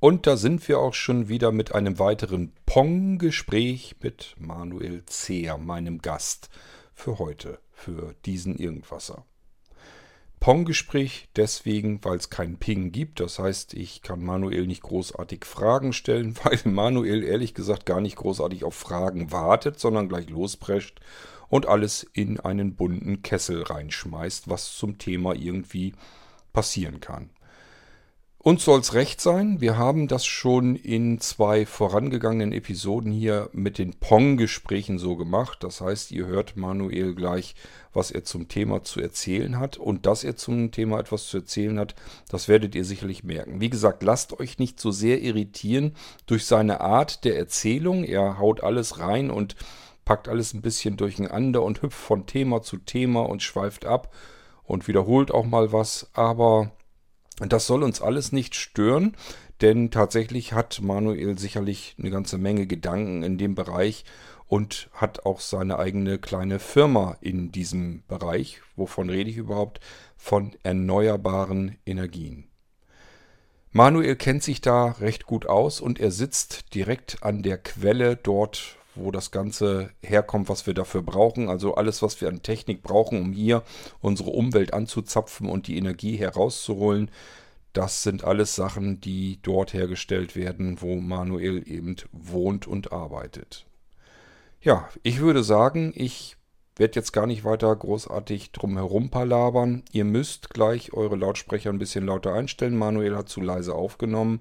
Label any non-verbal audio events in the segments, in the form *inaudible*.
Und da sind wir auch schon wieder mit einem weiteren Pong-Gespräch mit Manuel Zehr, meinem Gast für heute, für diesen Irgendwasser. Pong-Gespräch deswegen, weil es keinen Ping gibt. Das heißt, ich kann Manuel nicht großartig Fragen stellen, *laughs* weil Manuel ehrlich gesagt gar nicht großartig auf Fragen wartet, sondern gleich losprescht und alles in einen bunten Kessel reinschmeißt, was zum Thema irgendwie passieren kann. Uns soll es recht sein. Wir haben das schon in zwei vorangegangenen Episoden hier mit den Pong-Gesprächen so gemacht. Das heißt, ihr hört Manuel gleich, was er zum Thema zu erzählen hat. Und dass er zum Thema etwas zu erzählen hat, das werdet ihr sicherlich merken. Wie gesagt, lasst euch nicht so sehr irritieren durch seine Art der Erzählung. Er haut alles rein und packt alles ein bisschen durcheinander und hüpft von Thema zu Thema und schweift ab und wiederholt auch mal was. Aber das soll uns alles nicht stören, denn tatsächlich hat Manuel sicherlich eine ganze Menge Gedanken in dem Bereich und hat auch seine eigene kleine Firma in diesem Bereich. Wovon rede ich überhaupt? Von erneuerbaren Energien. Manuel kennt sich da recht gut aus und er sitzt direkt an der Quelle dort, wo das Ganze herkommt, was wir dafür brauchen. Also alles, was wir an Technik brauchen, um hier unsere Umwelt anzuzapfen und die Energie herauszuholen. Das sind alles Sachen, die dort hergestellt werden, wo Manuel eben wohnt und arbeitet. Ja, ich würde sagen, ich werde jetzt gar nicht weiter großartig drum herum palabern. Ihr müsst gleich eure Lautsprecher ein bisschen lauter einstellen. Manuel hat zu leise aufgenommen,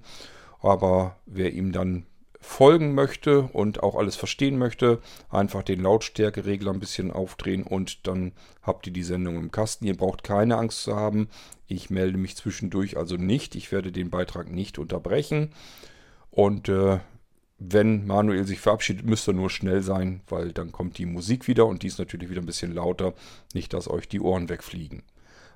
aber wer ihm dann folgen möchte und auch alles verstehen möchte, einfach den Lautstärkeregler ein bisschen aufdrehen und dann habt ihr die Sendung im Kasten. Ihr braucht keine Angst zu haben. Ich melde mich zwischendurch also nicht. Ich werde den Beitrag nicht unterbrechen. Und äh, wenn Manuel sich verabschiedet, müsst ihr nur schnell sein, weil dann kommt die Musik wieder und die ist natürlich wieder ein bisschen lauter. Nicht, dass euch die Ohren wegfliegen.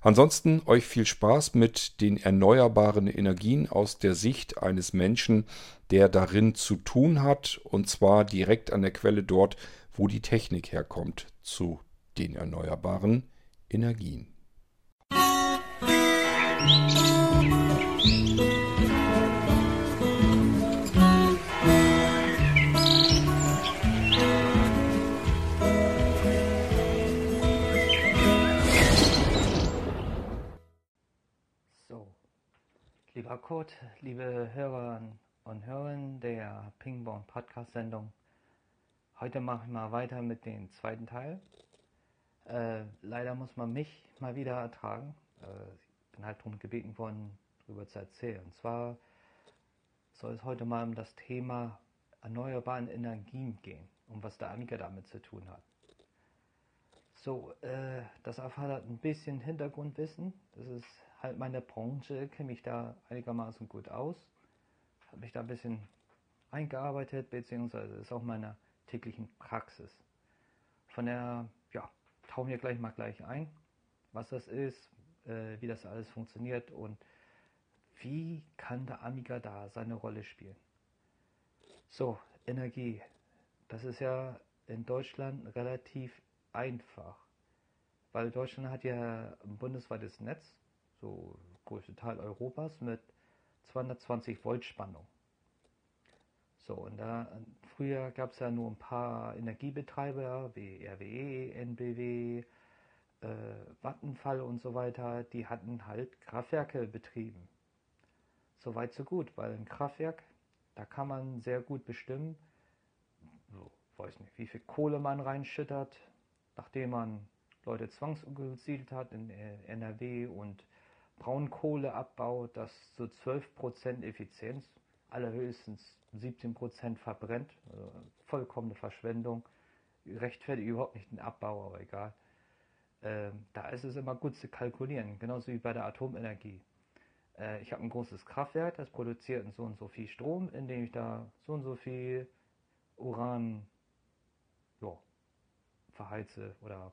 Ansonsten euch viel Spaß mit den erneuerbaren Energien aus der Sicht eines Menschen, der darin zu tun hat, und zwar direkt an der Quelle dort, wo die Technik herkommt, zu den erneuerbaren Energien. Musik Lieber Kurt, liebe Hörer und Hörerinnen der Pingborn Podcast-Sendung, heute mache ich mal weiter mit dem zweiten Teil. Äh, leider muss man mich mal wieder ertragen. Äh, ich bin halt darum gebeten worden, darüber zu erzählen. Und zwar soll es heute mal um das Thema erneuerbaren Energien gehen, um was der Amiga damit zu tun hat. So, äh, das erfordert ein bisschen Hintergrundwissen. Das ist halt meine Branche, kenne mich da einigermaßen gut aus, habe mich da ein bisschen eingearbeitet, beziehungsweise ist auch meine täglichen Praxis. Von der, ja, tauchen wir gleich mal gleich ein, was das ist, äh, wie das alles funktioniert und wie kann der Amiga da seine Rolle spielen. So, Energie. Das ist ja in Deutschland relativ einfach, weil Deutschland hat ja ein bundesweites Netz so größte Teil Europas, mit 220 Volt Spannung. So, und da früher gab es ja nur ein paar Energiebetreiber wie RWE, NBW, äh, Vattenfall und so weiter, die hatten halt Kraftwerke betrieben. Soweit so gut, weil ein Kraftwerk, da kann man sehr gut bestimmen, so, weiß nicht, wie viel Kohle man reinschüttert, nachdem man Leute zwangsumgesiedelt hat in NRW und Braunkohleabbau, das so 12% Effizienz, allerhöchstens 17% verbrennt, also vollkommene Verschwendung, rechtfertigt überhaupt nicht den Abbau, aber egal. Ähm, da ist es immer gut zu kalkulieren, genauso wie bei der Atomenergie. Äh, ich habe ein großes Kraftwerk, das produziert so und so viel Strom, indem ich da so und so viel Uran jo, verheize oder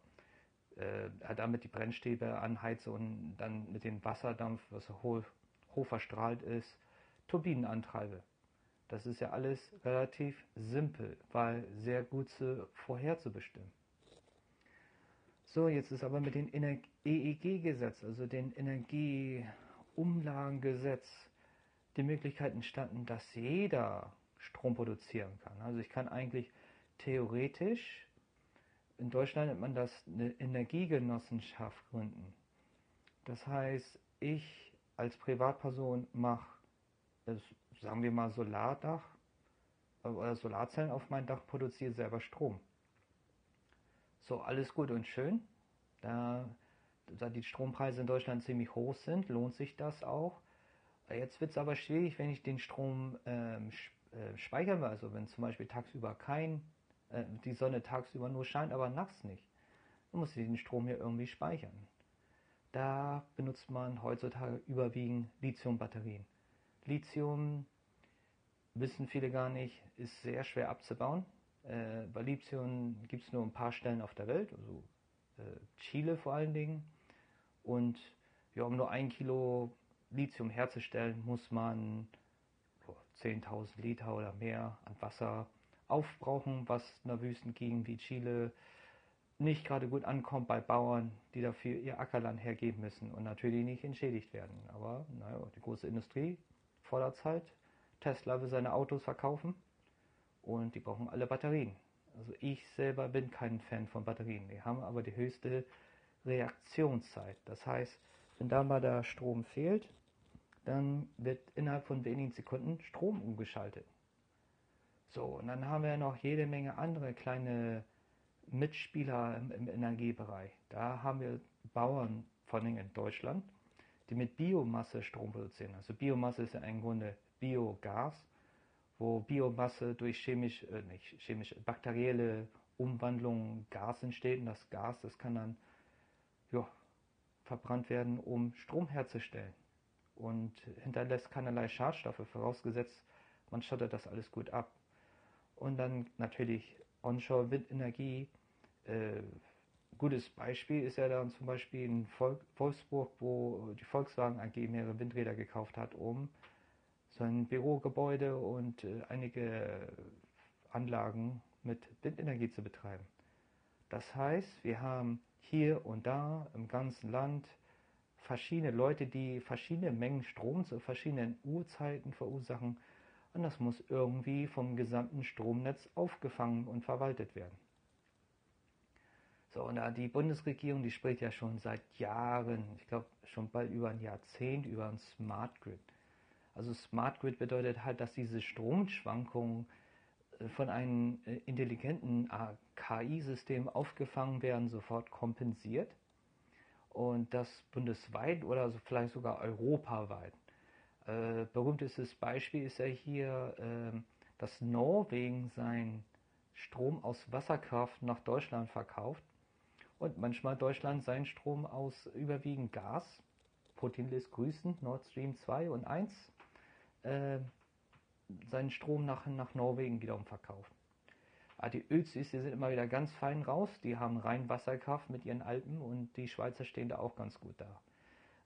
äh, damit die Brennstäbe anheize und dann mit dem Wasserdampf, was hoch, verstrahlt ist, Turbinen antreibe. Das ist ja alles relativ simpel, weil sehr gut zu, vorherzubestimmen. So, jetzt ist aber mit dem EEG-Gesetz, also dem Energieumlagengesetz, die Möglichkeit entstanden, dass jeder Strom produzieren kann. Also ich kann eigentlich theoretisch, in Deutschland nennt man das eine Energiegenossenschaft gründen. Das heißt, ich als Privatperson mache, sagen wir mal, Solardach äh, oder Solarzellen auf mein Dach, produziere selber Strom. So, alles gut und schön. Da, da die Strompreise in Deutschland ziemlich hoch sind, lohnt sich das auch. Jetzt wird es aber schwierig, wenn ich den Strom ähm, äh, speichern will. Also wenn zum Beispiel tagsüber kein, äh, die Sonne tagsüber nur scheint, aber nachts nicht. Dann muss den Strom hier irgendwie speichern. Da benutzt man heutzutage überwiegend Lithium-Batterien. Lithium, wissen viele gar nicht, ist sehr schwer abzubauen. Äh, bei Lithium gibt es nur ein paar Stellen auf der Welt, also äh, Chile vor allen Dingen. Und ja, um nur ein Kilo Lithium herzustellen, muss man 10.000 Liter oder mehr an Wasser aufbrauchen, was in einer Wüstengegend wie Chile nicht gerade gut ankommt bei Bauern, die dafür ihr Ackerland hergeben müssen und natürlich nicht entschädigt werden. Aber naja, die große Industrie fordert es halt. Tesla will seine Autos verkaufen und die brauchen alle Batterien. Also ich selber bin kein Fan von Batterien. Die haben aber die höchste Reaktionszeit. Das heißt, wenn da mal der Strom fehlt, dann wird innerhalb von wenigen Sekunden Strom umgeschaltet. So, und dann haben wir noch jede Menge andere kleine Mitspieler im, im Energiebereich. Da haben wir Bauern, vor allem in Deutschland, die mit Biomasse Strom produzieren. Also Biomasse ist ja im Grunde Biogas, wo Biomasse durch chemisch, äh, nicht chemisch, bakterielle Umwandlung Gas entsteht. Und das Gas, das kann dann ja, verbrannt werden, um Strom herzustellen. Und hinterlässt keinerlei Schadstoffe, vorausgesetzt, man schottet das alles gut ab. Und dann natürlich Onshore-Windenergie, äh, gutes Beispiel ist ja dann zum Beispiel in Wolfsburg, wo die Volkswagen AG mehrere Windräder gekauft hat, um sein Bürogebäude und äh, einige Anlagen mit Windenergie zu betreiben. Das heißt, wir haben hier und da im ganzen Land verschiedene Leute, die verschiedene Mengen Strom zu verschiedenen Uhrzeiten verursachen und das muss irgendwie vom gesamten Stromnetz aufgefangen und verwaltet werden. So, und da die Bundesregierung, die spricht ja schon seit Jahren, ich glaube schon bald über ein Jahrzehnt, über ein Smart Grid. Also Smart Grid bedeutet halt, dass diese Stromschwankungen äh, von einem äh, intelligenten KI-System aufgefangen werden, sofort kompensiert. Und das bundesweit oder vielleicht sogar europaweit. Äh, berühmtestes Beispiel ist ja hier, äh, dass Norwegen seinen Strom aus Wasserkraft nach Deutschland verkauft und manchmal Deutschland seinen Strom aus überwiegend Gas, Putin lässt grüßen, Nord Stream 2 und 1, äh, seinen Strom nach, nach Norwegen wiederum verkauft. Aber ah, die Ölsüß, die sind immer wieder ganz fein raus, die haben rein Wasserkraft mit ihren Alpen und die Schweizer stehen da auch ganz gut da.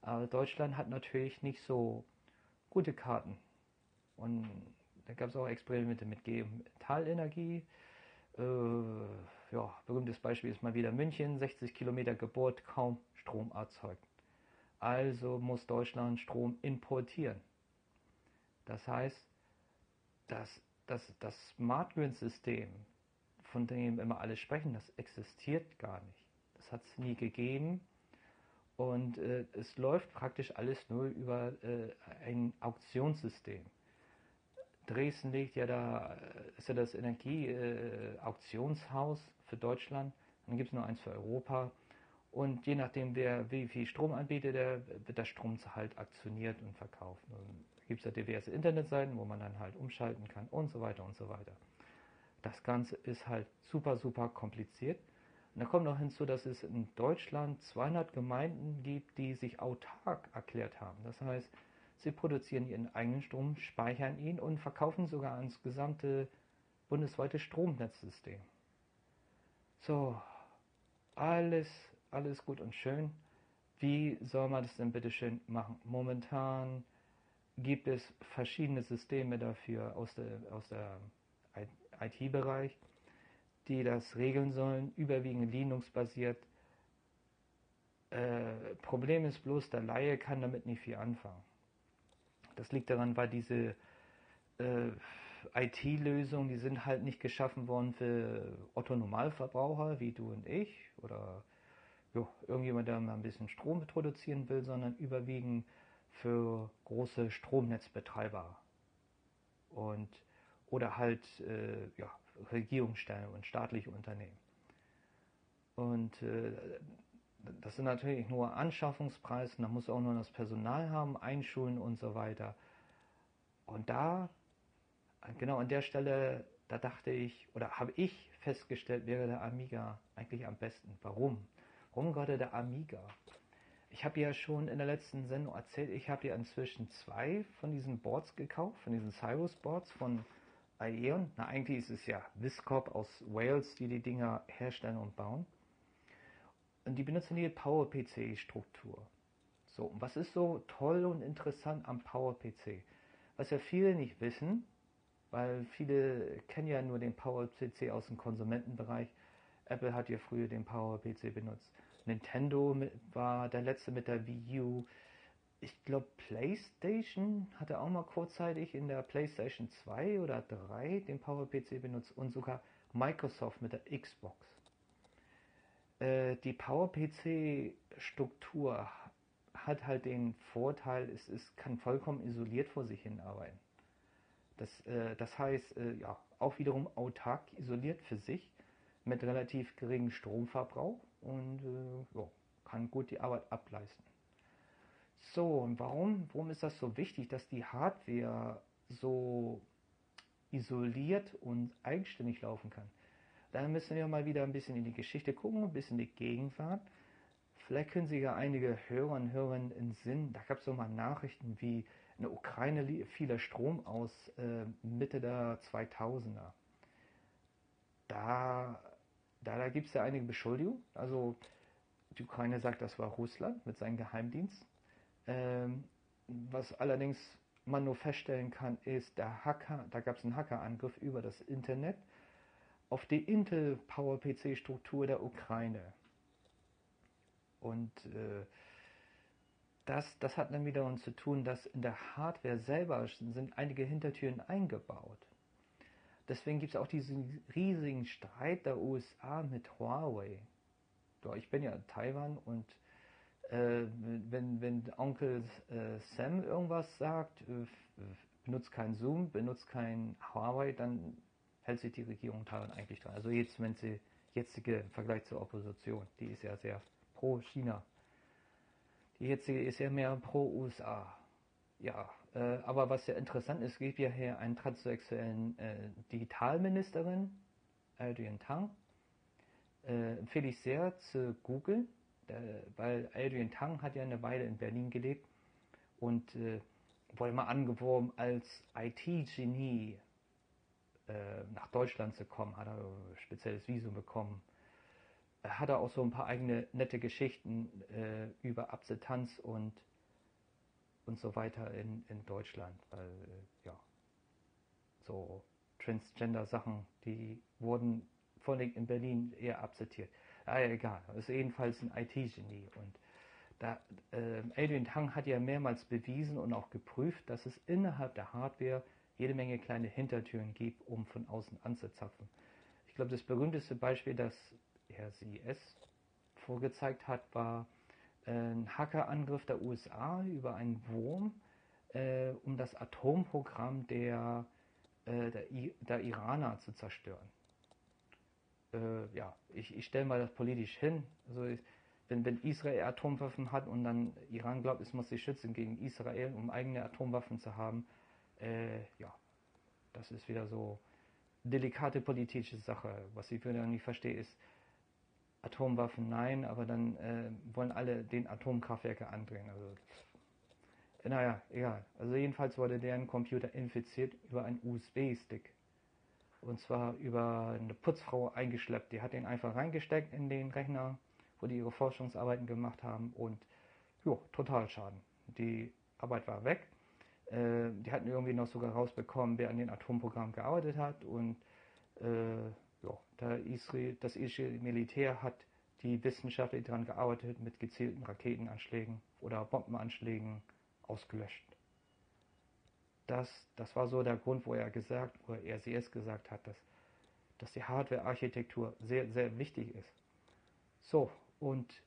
Aber Deutschland hat natürlich nicht so gute Karten. Und da gab es auch Experimente mit Metalenergie. Äh, ja, berühmtes Beispiel ist mal wieder München, 60 Kilometer Geburt, kaum Strom erzeugt. Also muss Deutschland Strom importieren. Das heißt, dass das, das Smart Grid System, von dem immer alle sprechen, das existiert gar nicht. Das hat es nie gegeben und äh, es läuft praktisch alles nur über äh, ein Auktionssystem. Dresden legt ja da, äh, ist ja das Energieauktionshaus äh, für Deutschland, dann gibt es nur eins für Europa. Und je nachdem, wer wie viel Strom anbietet, der, wird der Strom halt aktioniert und verkauft. Da gibt es ja diverse Internetseiten, wo man dann halt umschalten kann und so weiter und so weiter. Das Ganze ist halt super, super kompliziert. Und da kommt noch hinzu, dass es in Deutschland 200 Gemeinden gibt, die sich autark erklärt haben. Das heißt, sie produzieren ihren eigenen Strom, speichern ihn und verkaufen sogar ans gesamte bundesweite Stromnetzsystem. So, alles, alles gut und schön. Wie soll man das denn bitte schön machen? Momentan gibt es verschiedene Systeme dafür aus der, aus der IT-Bereich die das regeln sollen, überwiegend Linux-basiert. Äh, Problem ist bloß, der Laie kann damit nicht viel anfangen. das liegt daran, weil diese äh, IT-Lösungen, die sind halt nicht geschaffen worden für Otto Normalverbraucher wie du und ich oder jo, irgendjemand, der mal ein bisschen Strom produzieren will, sondern überwiegend für große Stromnetzbetreiber und oder halt äh, ja, Regierungsstellen und staatliche Unternehmen. Und äh, das sind natürlich nur Anschaffungspreise, da muss auch nur das Personal haben, einschulen und so weiter. Und da, genau an der Stelle, da dachte ich, oder habe ich festgestellt, wäre der Amiga eigentlich am besten. Warum? Warum gerade der Amiga? Ich habe ja schon in der letzten Sendung erzählt, ich habe ja inzwischen zwei von diesen Boards gekauft, von diesen Cyrus Boards von Aeon. Na, eigentlich ist es ja Viscorp aus Wales, die die Dinger herstellen und bauen. Und die benutzen die PowerPC-Struktur. So, und was ist so toll und interessant am PowerPC? Was ja viele nicht wissen, weil viele kennen ja nur den PowerPC aus dem Konsumentenbereich. Apple hat ja früher den PowerPC benutzt. Nintendo war der letzte mit der Wii U. Ich glaube, PlayStation hatte auch mal kurzzeitig in der PlayStation 2 oder 3 den PowerPC benutzt und sogar Microsoft mit der Xbox. Äh, die PowerPC-Struktur hat halt den Vorteil, es, es kann vollkommen isoliert vor sich hin arbeiten. Das, äh, das heißt, äh, ja, auch wiederum autark isoliert für sich mit relativ geringem Stromverbrauch und äh, ja, kann gut die Arbeit ableisten. So, und warum, warum ist das so wichtig, dass die Hardware so isoliert und eigenständig laufen kann? Da müssen wir mal wieder ein bisschen in die Geschichte gucken, ein bisschen in die Gegenwart. Vielleicht können Sie ja einige Hörer und Hörerinnen in Sinn, da gab es so mal Nachrichten wie in der Ukraine fiel Strom aus äh, Mitte der 2000er. Da, da, da gibt es ja einige Beschuldigungen. Also die Ukraine sagt, das war Russland mit seinem Geheimdienst. Ähm, was allerdings man nur feststellen kann, ist, der Hacker, da gab es einen Hackerangriff über das Internet auf die Intel PowerPC Struktur der Ukraine. Und äh, das, das hat dann wiederum zu tun, dass in der Hardware selber sind einige Hintertüren eingebaut. Deswegen gibt es auch diesen riesigen Streit der USA mit Huawei. Ich bin ja in Taiwan und äh, wenn, wenn Onkel äh, Sam irgendwas sagt, äh, benutzt kein Zoom, benutzt kein Huawei, dann hält sich die Regierung Taiwan eigentlich dran. Also jetzt, wenn sie jetzige im Vergleich zur Opposition, die ist ja sehr pro China. Die jetzige ist ja mehr pro USA. Ja, äh, aber was ja interessant ist, gibt ja hier einen transsexuellen äh, Digitalministerin, Adrian Tang. Empfehle ich sehr zu googeln, weil Adrian Tang hat ja eine Weile in Berlin gelebt und äh, wurde mal angeworben als IT-Genie äh, nach Deutschland zu kommen, hat er ein spezielles Visum bekommen. Hat er auch so ein paar eigene nette Geschichten äh, über Akzeptanz und, und so weiter in, in Deutschland, weil äh, ja, so Transgender-Sachen, die wurden vor allem in Berlin eher akzeptiert. Ah, ja, egal, ist jedenfalls ein IT-Genie und da, äh, Adrian Tang hat ja mehrmals bewiesen und auch geprüft, dass es innerhalb der Hardware jede Menge kleine Hintertüren gibt, um von außen anzuzapfen. Ich glaube, das berühmteste Beispiel, das Herr CES vorgezeigt hat, war äh, ein Hackerangriff der USA über einen Wurm, äh, um das Atomprogramm der, äh, der, der, Iraner zu zerstören. Äh, ja, ich, ich stelle mal das politisch hin. Also ich, wenn, wenn Israel Atomwaffen hat und dann Iran glaubt, es muss sich schützen gegen Israel, um eigene Atomwaffen zu haben, äh, ja, das ist wieder so delikate politische Sache. Was ich wieder nicht verstehe, ist Atomwaffen nein, aber dann äh, wollen alle den Atomkraftwerke andrehen. Also, naja, egal. Also jedenfalls wurde deren Computer infiziert über einen USB-Stick. Und zwar über eine Putzfrau eingeschleppt. Die hat den einfach reingesteckt in den Rechner, wo die ihre Forschungsarbeiten gemacht haben und ja, total Schaden. Die Arbeit war weg äh, die hatten irgendwie noch sogar rausbekommen, wer an den Atomprogrammen gearbeitet hat. Und äh, ja, da Israel, das israelische Militär hat die Wissenschaftler, die daran gearbeitet, mit gezielten Raketenanschlägen oder Bombenanschlägen ausgelöscht. Das, das war so der Grund, wo er gesagt, wo er RCS gesagt hat, dass, dass die Hardware-Architektur sehr, sehr wichtig ist. So, und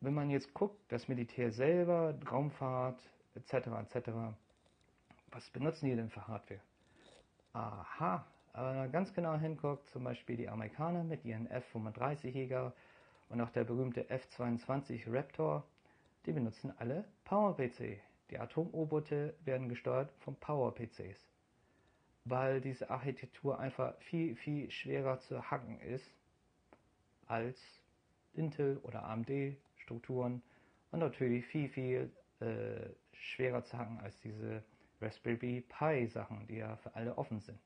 wenn man jetzt guckt, das Militär selber, Raumfahrt etc. etc., was benutzen die denn für Hardware? Aha, aber ganz genau hinguckt, zum Beispiel die Amerikaner mit ihren F-35-Jäger und auch der berühmte F-22 Raptor, die benutzen alle PowerPC. Die Atom-U-Boote werden gesteuert von PowerPCs, weil diese Architektur einfach viel, viel schwerer zu hacken ist als Intel oder AMD-Strukturen und natürlich viel, viel äh, schwerer zu hacken als diese Raspberry Pi Sachen, die ja für alle offen sind.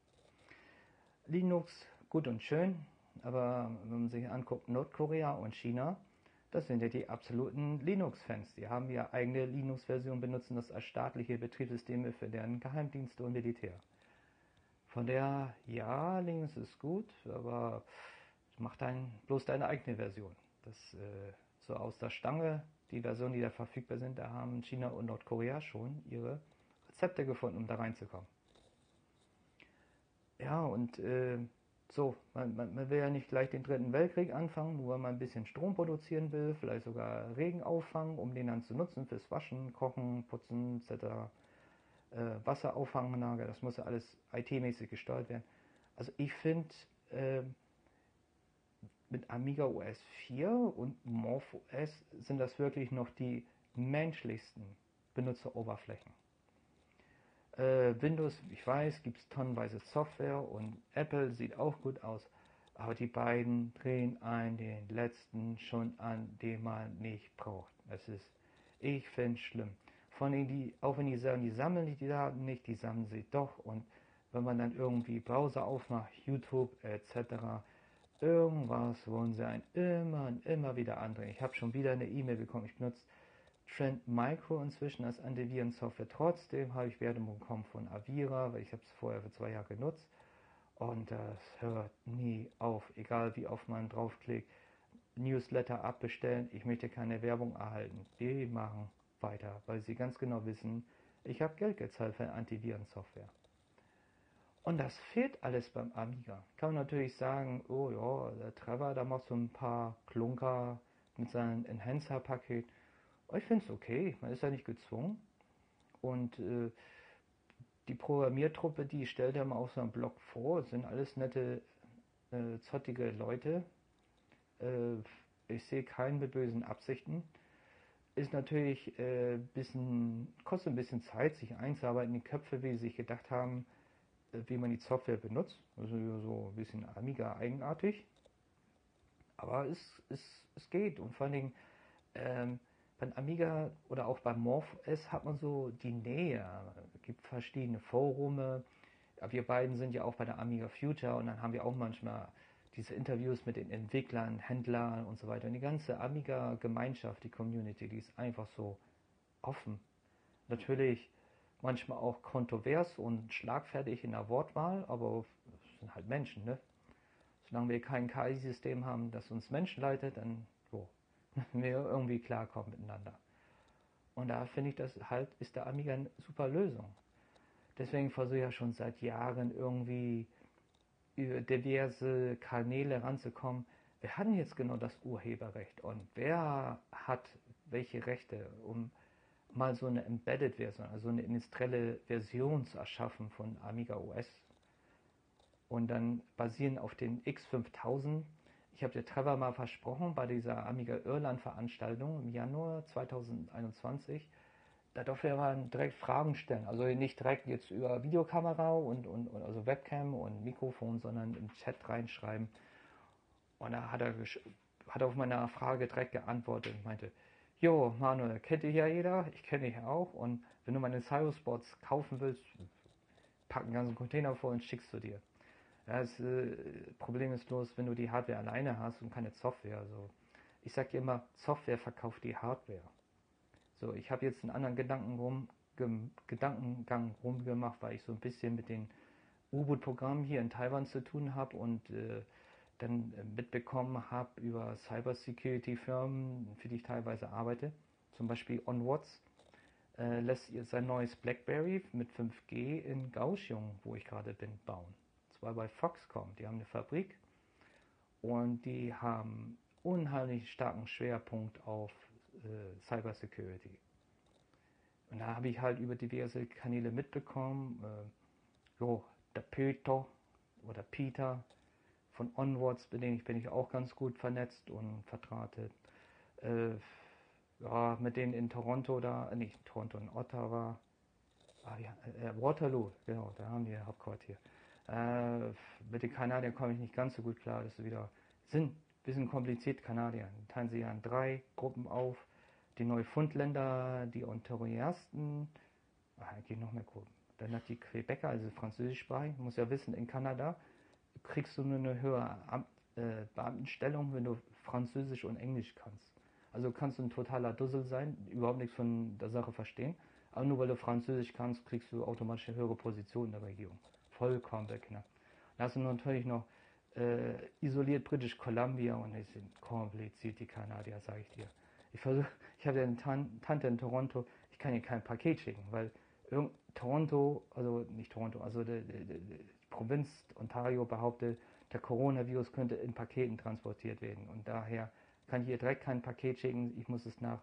Linux gut und schön, aber wenn man sich anguckt, Nordkorea und China, das sind ja die absoluten Linux-Fans. Die haben ja eigene Linux-Version, benutzen das als staatliche Betriebssysteme für deren Geheimdienste und Militär. Von der, ja, Linux ist gut, aber mach dein, bloß deine eigene Version. Das äh, so aus der Stange, die Versionen, die da verfügbar sind, da haben China und Nordkorea schon ihre Rezepte gefunden, um da reinzukommen. Ja, und äh, so, man, man, man, will ja nicht gleich den dritten Weltkrieg anfangen, nur weil man ein bisschen Strom produzieren will, vielleicht sogar Regen auffangen, um den dann zu nutzen fürs Waschen, Kochen, Putzen etc. Äh, Wasserauffanganlage, das muss ja alles IT-mäßig gesteuert werden. Also ich finde, äh, mit Amiga OS 4 und Morph OS sind das wirklich noch die menschlichsten Benutzeroberflächen. Äh, Windows, ich weiß, gibt es tonnenweise Software und Apple sieht auch gut aus, aber die beiden drehen einen den letzten schon an, den man nicht braucht. Es ist, ich finde schlimm. Von denen, die, auch wenn die sagen, die sammeln die Daten nicht, die sammeln sie doch und wenn man dann irgendwie Browser aufmacht, YouTube etc., irgendwas wollen sie einen immer und immer wieder andrehen. Ich habe schon wieder eine E-Mail bekommen, ich benutze Trend Micro inzwischen als Antivirensoftware. Trotzdem habe ich Werbung bekommen von Avira, weil ich habe es vorher für zwei Jahre genutzt. Und das hört nie auf, egal wie oft man draufklickt. Newsletter abbestellen, ich möchte keine Werbung erhalten. Die machen weiter, weil sie ganz genau wissen, ich habe Geld gezahlt für Antivirensoftware. Und das fehlt alles beim Amiga. Kann man natürlich sagen, oh ja, der Trevor, da macht so ein paar Klunker mit seinem Enhancer-Paket. Ich finde es okay, man ist ja nicht gezwungen. Und äh, die Programmiertruppe, die stellt ja mal auf so einem Blog vor, sind alles nette, äh, zottige Leute. Äh, ich sehe keinen mit bösen Absichten. Ist natürlich äh, bisschen, kostet ein bisschen Zeit, sich einzuarbeiten in die Köpfe, wie sie sich gedacht haben, äh, wie man die Software benutzt. Also so ein bisschen Amiga eigenartig. Aber es, es, es geht und vor allen Dingen, ähm, beim Amiga oder auch beim MorphOS hat man so die Nähe. Es gibt verschiedene Forume. Wir beiden sind ja auch bei der Amiga Future und dann haben wir auch manchmal diese Interviews mit den Entwicklern, Händlern und so weiter. Und die ganze Amiga-Gemeinschaft, die Community, die ist einfach so offen. Natürlich manchmal auch kontrovers und schlagfertig in der Wortwahl, aber es sind halt Menschen, ne? Solange wir kein KI-System haben, das uns Menschen leitet, dann *laughs* wir irgendwie klarkommen miteinander. Und da finde ich, das halt ist der Amiga eine super Lösung. Deswegen versuche ich ja schon seit Jahren irgendwie über diverse Kanäle ranzukommen. Wer hat denn jetzt genau das Urheberrecht und wer hat welche Rechte, um mal so eine Embedded-Version, also eine industrielle Version zu erschaffen von Amiga OS und dann basierend auf den X5000 ich habe dir Trevor mal versprochen bei dieser Amiga Irland Veranstaltung im Januar 2021, da durfte er mal direkt Fragen stellen. Also nicht direkt jetzt über Videokamera und, und, und also Webcam und Mikrofon, sondern im Chat reinschreiben. Und da hat er, hat auf meine Frage direkt geantwortet und meinte, Jo, Manuel, kennt dich ja jeder, ich kenne dich auch. Und wenn du meine Cybersports kaufen willst, pack einen ganzen Container voll und schickst du dir. Ja, das äh, Problem ist bloß, wenn du die Hardware alleine hast und keine Software. Also ich sage dir immer, Software verkauft die Hardware. So, ich habe jetzt einen anderen Gedanken rum, Gedankengang rumgemacht, weil ich so ein bisschen mit den U-Boot-Programmen hier in Taiwan zu tun habe und äh, dann mitbekommen habe über Cybersecurity-Firmen, für die ich teilweise arbeite, zum Beispiel OnWatts. äh, lässt ihr sein neues BlackBerry mit 5G in Gauchung, wo ich gerade bin, bauen. Zwar bei Foxconn. Die haben eine Fabrik und die haben unheimlich starken Schwerpunkt auf äh, Cybersecurity. Und da habe ich halt über diverse Kanäle mitbekommen, äh, jo, der Peter oder Peter von Onwards, mit denen ich bin ich auch ganz gut vernetzt und vertratet. Äh, ja, mit denen in Toronto da, äh, nicht Toronto, in Ottawa, ah, ja, äh, Waterloo, genau, da haben die Hauptquartier. Äh, mit den Kanadiern komme ich nicht ganz so gut klar, das ist wieder, sind ein bisschen kompliziert, Kanadier. Teilen sie ja in drei Gruppen auf. Die Neufundländer, die Ontariasten, ah, eigentlich noch mehr Gruppen. Dann hat die Quebecer, also französischsprachig, muss ja wissen, in Kanada kriegst du nur eine höhere Amt, äh, Beamtenstellung, wenn du Französisch und Englisch kannst. Also kannst du ein totaler Dussel sein, überhaupt nichts von der Sache verstehen. Aber nur weil du Französisch kannst, kriegst du automatisch eine höhere Position in der Regierung. Vollkommen beknackt. Dann hast du natürlich noch äh, isoliert British Columbia und es sind kompliziert die Kanadier, sage ich dir. Ich versuche, *laughs* ich habe ja eine Tan Tante in Toronto, ich kann ihr kein Paket schicken, weil Toronto, also nicht Toronto, also die, die, die Provinz Ontario behauptet, der Coronavirus könnte in Paketen transportiert werden und daher kann ich ihr direkt kein Paket schicken, ich muss es nach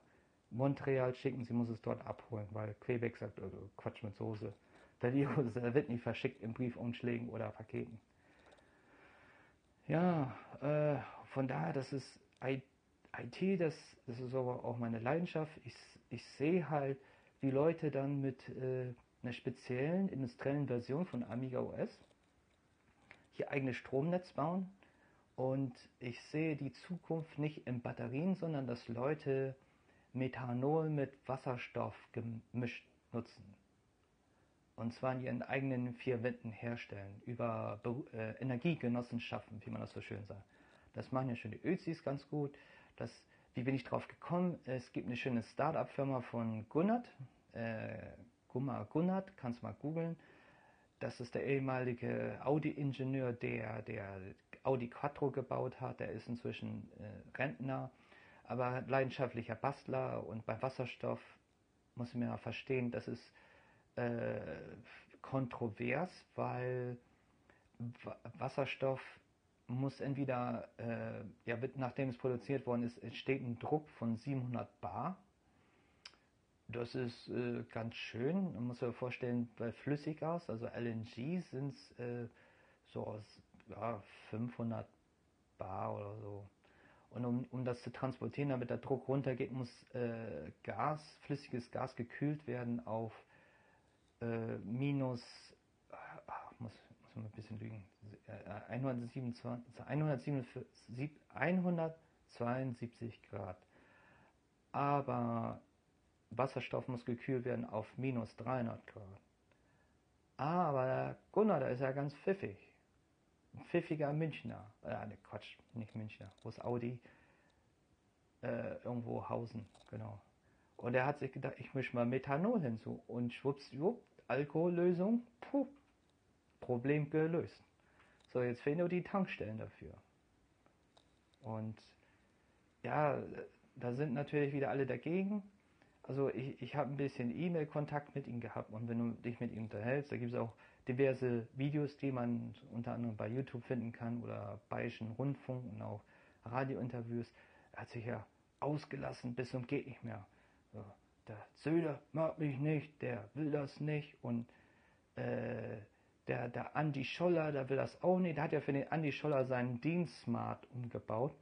Montreal schicken, sie muss es dort abholen, weil Quebec sagt, also Quatsch mit Soße. Der Virus der wird nicht verschickt in Briefumschlägen oder Paketen. Ja, äh, von daher, das ist IT, das, das ist aber auch meine Leidenschaft. Ich, ich sehe halt, wie Leute dann mit äh, einer speziellen industriellen Version von Amiga OS hier eigenes Stromnetz bauen und ich sehe die Zukunft nicht in Batterien, sondern dass Leute Methanol mit Wasserstoff gemischt nutzen. Und zwar in ihren eigenen vier Wänden herstellen, über äh, Energiegenossenschaften, wie man das so schön sagt. Das machen ja schon die Özis ganz gut. Das, wie bin ich drauf gekommen? Es gibt eine schöne Start-up-Firma von Gunnert, äh, Gumma Gunnert, kannst mal googeln. Das ist der ehemalige Audi-Ingenieur, der, der Audi Quattro gebaut hat. Der ist inzwischen äh, Rentner, aber leidenschaftlicher Bastler. Und bei Wasserstoff muss man ja verstehen, das ist äh, kontrovers, weil Wasserstoff muss entweder, äh, ja, nachdem es produziert worden ist, entsteht ein Druck von 700 Bar das ist äh, ganz schön. Man muss sich vorstellen, bei Flüssiggas, also LNG, sind es äh, so aus ja, 500 Bar oder so. Und um, um das zu transportieren, damit der Druck runtergeht, muss äh, Gas, flüssiges Gas gekühlt werden auf äh, minus, ach, muss, muss man ein bisschen lügen, 127, 177, 172 Grad. Aber Wasserstoff muss gekühlt werden auf minus 300 Grad. Aber Gunnar, der ist ja ganz pfiffig. Ein pfiffiger Münchner. Äh, ne, Quatsch, nicht Münchner. Wo ist Audi? Äh, irgendwo Hausen, genau. Und er hat sich gedacht, ich mische mal Methanol hinzu. Und schwuppsdiwupp, Alkohollösung, puh, Problem gelöst. So, jetzt fehlen nur die Tankstellen dafür. Und ja, da sind natürlich wieder alle dagegen. Also ich, ich habe ein bisschen E-Mail-Kontakt mit ihm gehabt und wenn du dich mit ihm unterhältst, da gibt es auch diverse Videos, die man unter anderem bei YouTube finden kann oder Bayerischen Rundfunk und auch Radiointerviews. Er hat sich ja ausgelassen bis zum geht nicht mehr. So, der Söder mag mich nicht, der will das nicht und äh, der, der Andi Scholler, der will das auch nicht. Der hat ja für den Andi Scholler seinen Dienstsmart umgebaut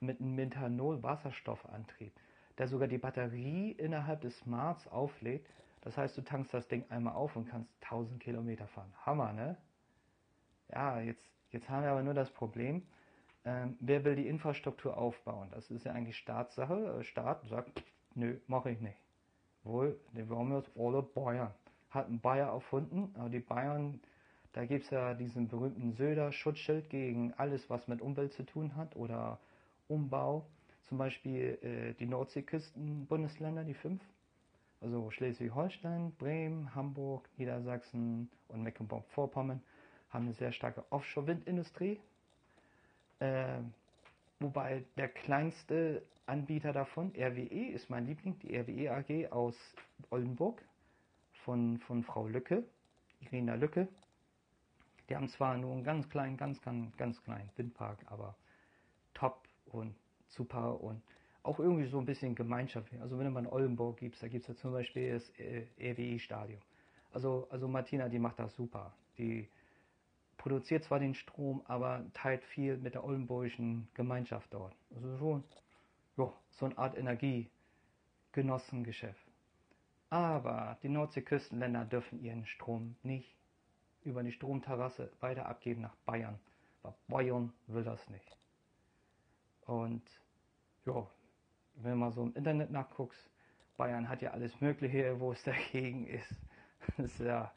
mit einem Methanol-Wasserstoffantrieb der sogar die Batterie innerhalb des Smarts auflädt. Das heißt, du tankst das Ding einmal auf und kannst 1000 Kilometer fahren. Hammer, ne? Ja, jetzt, jetzt haben wir aber nur das Problem, ähm, wer will die Infrastruktur aufbauen? Das ist ja eigentlich Staatssache. Äh, Staat sagt, nö, mache ich nicht. Wohl, die wir alle Bayern. Hat ein Bayer erfunden, aber die Bayern, da gibt es ja diesen berühmten Söder-Schutzschild gegen alles, was mit Umwelt zu tun hat oder Umbau zum Beispiel äh, die Nordseeküsten-Bundesländer, die fünf, also Schleswig-Holstein, Bremen, Hamburg, Niedersachsen und Mecklenburg-Vorpommern, haben eine sehr starke Offshore-Windindustrie. Äh, wobei der kleinste Anbieter davon, RWE, ist mein Liebling, die RWE AG aus Oldenburg von, von Frau Lücke, Irina Lücke. Die haben zwar nur einen ganz kleinen, ganz, ganz, ganz kleinen Windpark, aber top und super und auch irgendwie so ein bisschen gemeinschaftlich. Also wenn du mal in Oldenburg gibst, da gibt es ja zum Beispiel das äh, RWE-Stadion. Also, also Martina, die macht das super. Die produziert zwar den Strom, aber teilt viel mit der oldenburgischen Gemeinschaft dort. Also schon jo, so eine Art Energiegenossengeschäft. Aber die Nordseeküstenländer dürfen ihren Strom nicht über die Stromterrasse weiter abgeben nach Bayern. Weil Bayern will das nicht. Und ja, wenn mal so im Internet nachguckst, Bayern hat ja alles Mögliche, wo es *laughs* dagegen ist. Das ist ja,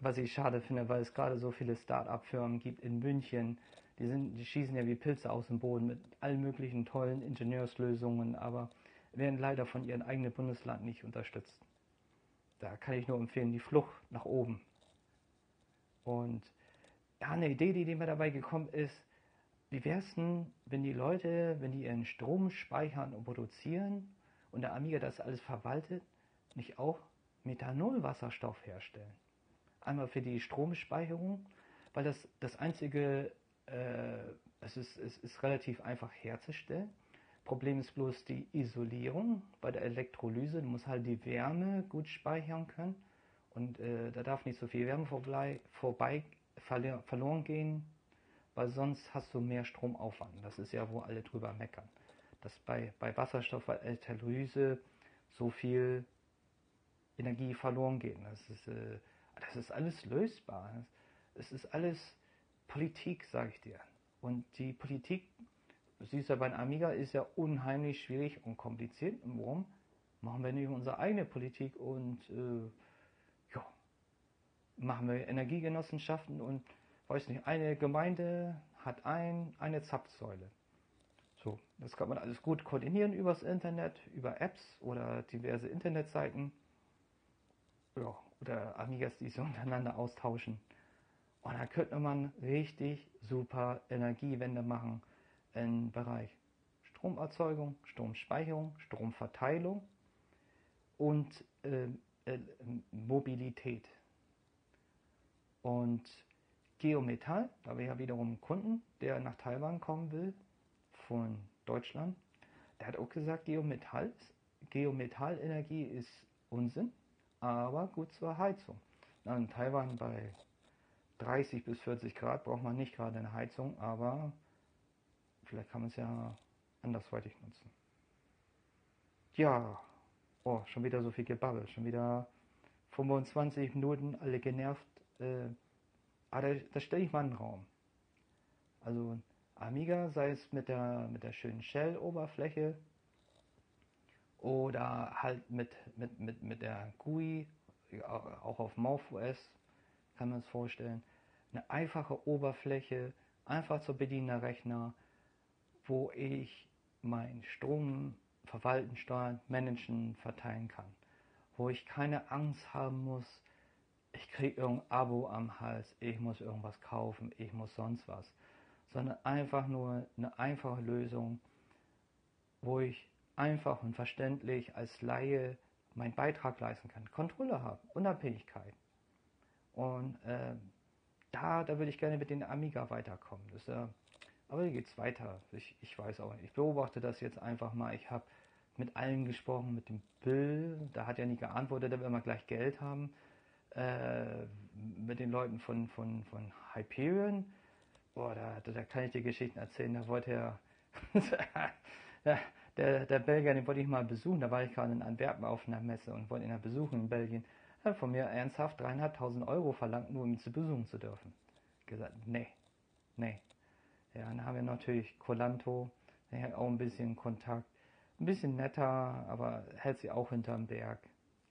was ich schade finde, weil es gerade so viele Start-up-Firmen gibt in München. Die, sind, die schießen ja wie Pilze aus dem Boden mit allen möglichen tollen Ingenieurslösungen, aber werden leider von ihrem eigenen Bundesland nicht unterstützt. Da kann ich nur empfehlen, die Flucht nach oben. Und ja, eine Idee, die mir dabei gekommen ist, wie wäre es denn, wenn die Leute, wenn die ihren Strom speichern und produzieren und der Amiga das alles verwaltet, nicht auch Methanolwasserstoff herstellen? Einmal für die Stromspeicherung, weil das das einzige, äh, es, ist, es ist relativ einfach herzustellen. Problem ist bloß die Isolierung bei der Elektrolyse. Du musst halt die Wärme gut speichern können und äh, da darf nicht so viel Wärme vorbei, vorbei verloren gehen weil sonst hast du mehr Stromaufwand. Das ist ja, wo alle drüber meckern. Dass bei, bei Wasserstoff, bei Elektrolyse so viel Energie verloren geht. Das ist, äh, das ist alles lösbar. Es ist alles Politik, sage ich dir. Und die Politik, du siehst ja bei Amiga, ist ja unheimlich schwierig und kompliziert. Und warum? Machen wir nicht unsere eigene Politik und äh, ja, machen wir Energiegenossenschaften und weiß nicht, eine Gemeinde hat ein, eine Zapfsäule. So, das kann man alles gut koordinieren übers Internet, über Apps oder diverse Internetseiten. Ja, oder Amigas, die sich untereinander austauschen. Und da könnte man richtig super Energiewende machen im Bereich Stromerzeugung, Stromspeicherung, Stromverteilung und äh, äh, Mobilität. Und Geometall, da wir ja wiederum einen Kunden, der nach Taiwan kommen will, von Deutschland, der hat auch gesagt, Geometall, Geometallenergie ist Unsinn, aber gut zur Heizung. In Taiwan bei 30 bis 40 Grad braucht man nicht gerade eine Heizung, aber vielleicht kann man es ja andersweitig nutzen. Ja, oh, schon wieder so viel gebabbelt, schon wieder 25 Minuten, alle genervt. Äh, aber da, da stelle ich mal einen Raum. Also Amiga, sei es mit der, mit der schönen Shell-Oberfläche oder halt mit, mit, mit, mit der GUI, auch auf MauFOS kann man es vorstellen. Eine einfache Oberfläche, einfach zu bedienender Rechner, wo ich meinen Strom verwalten, steuern, managen, verteilen kann. Wo ich keine Angst haben muss, ich kriege irgendein Abo am Hals, ich muss irgendwas kaufen, ich muss sonst was, sondern einfach nur eine einfache Lösung, wo ich einfach und verständlich als Laie meinen Beitrag leisten kann, Kontrolle habe, Unabhängigkeit. Und äh, da, da würde ich gerne mit den Amiga weiterkommen. Das, äh, aber wie geht es weiter? Ich, ich weiß auch nicht. Ich beobachte das jetzt einfach mal. Ich habe mit allen gesprochen, mit dem Bill, da hat ja nie geantwortet, der will immer gleich Geld haben äh, mit den Leuten von, von, von Hyperion. Boah, da, da kann ich dir Geschichten erzählen. Da wollte er, *laughs* der, der Belgier, den wollte ich mal besuchen. Da war ich gerade in Antwerpen auf einer Messe und wollte ihn halt besuchen in Belgien. Er hat von mir ernsthaft dreieinhalbtausend Euro verlangt, nur um ihn zu besuchen zu dürfen. Gesagt, nee, nee. Ja, dann haben wir natürlich Colanto, der hat auch ein bisschen Kontakt. Ein bisschen netter, aber hält sie auch hinterm Berg.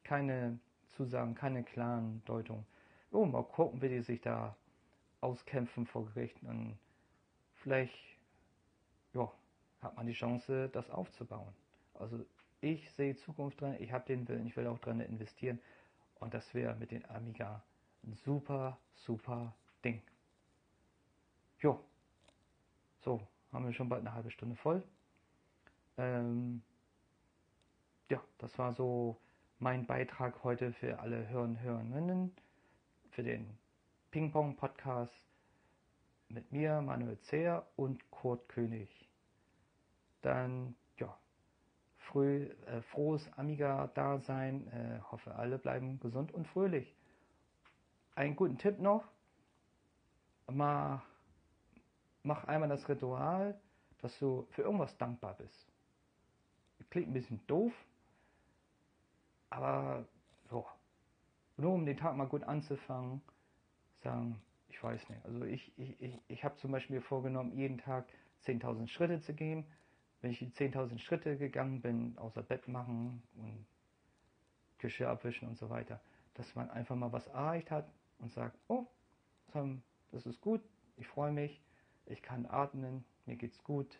Keine Zusagen, keine klaren Deutungen. Oh, mal gucken, wie die sich da auskämpfen vor Gericht und vielleicht ja, hat man die Chance, das aufzubauen. Also ich sehe Zukunft drin, ich habe den Willen, ich will auch drin investieren und das wäre mit den Amiga ein super, super Ding. Jo, so, haben wir schon bald eine halbe Stunde voll. Ähm, ja, das war so mein Beitrag heute für alle Hörer und Hörerinnen für den Ping-Pong-Podcast mit mir, Manuel Zehr und Kurt König. Dann, ja, früh, äh, frohes Amiga-Dasein. Äh, hoffe, alle bleiben gesund und fröhlich. Einen guten Tipp noch. Mal, mach einmal das Ritual, dass du für irgendwas dankbar bist. Klingt ein bisschen doof, aber so, nur um den Tag mal gut anzufangen, sagen, ich weiß nicht. Also ich, ich, ich, ich habe zum Beispiel vorgenommen, jeden Tag 10.000 Schritte zu gehen. Wenn ich die 10.000 Schritte gegangen bin, außer Bett machen und Geschirr abwischen und so weiter, dass man einfach mal was erreicht hat und sagt, oh, das ist gut, ich freue mich, ich kann atmen, mir geht's gut.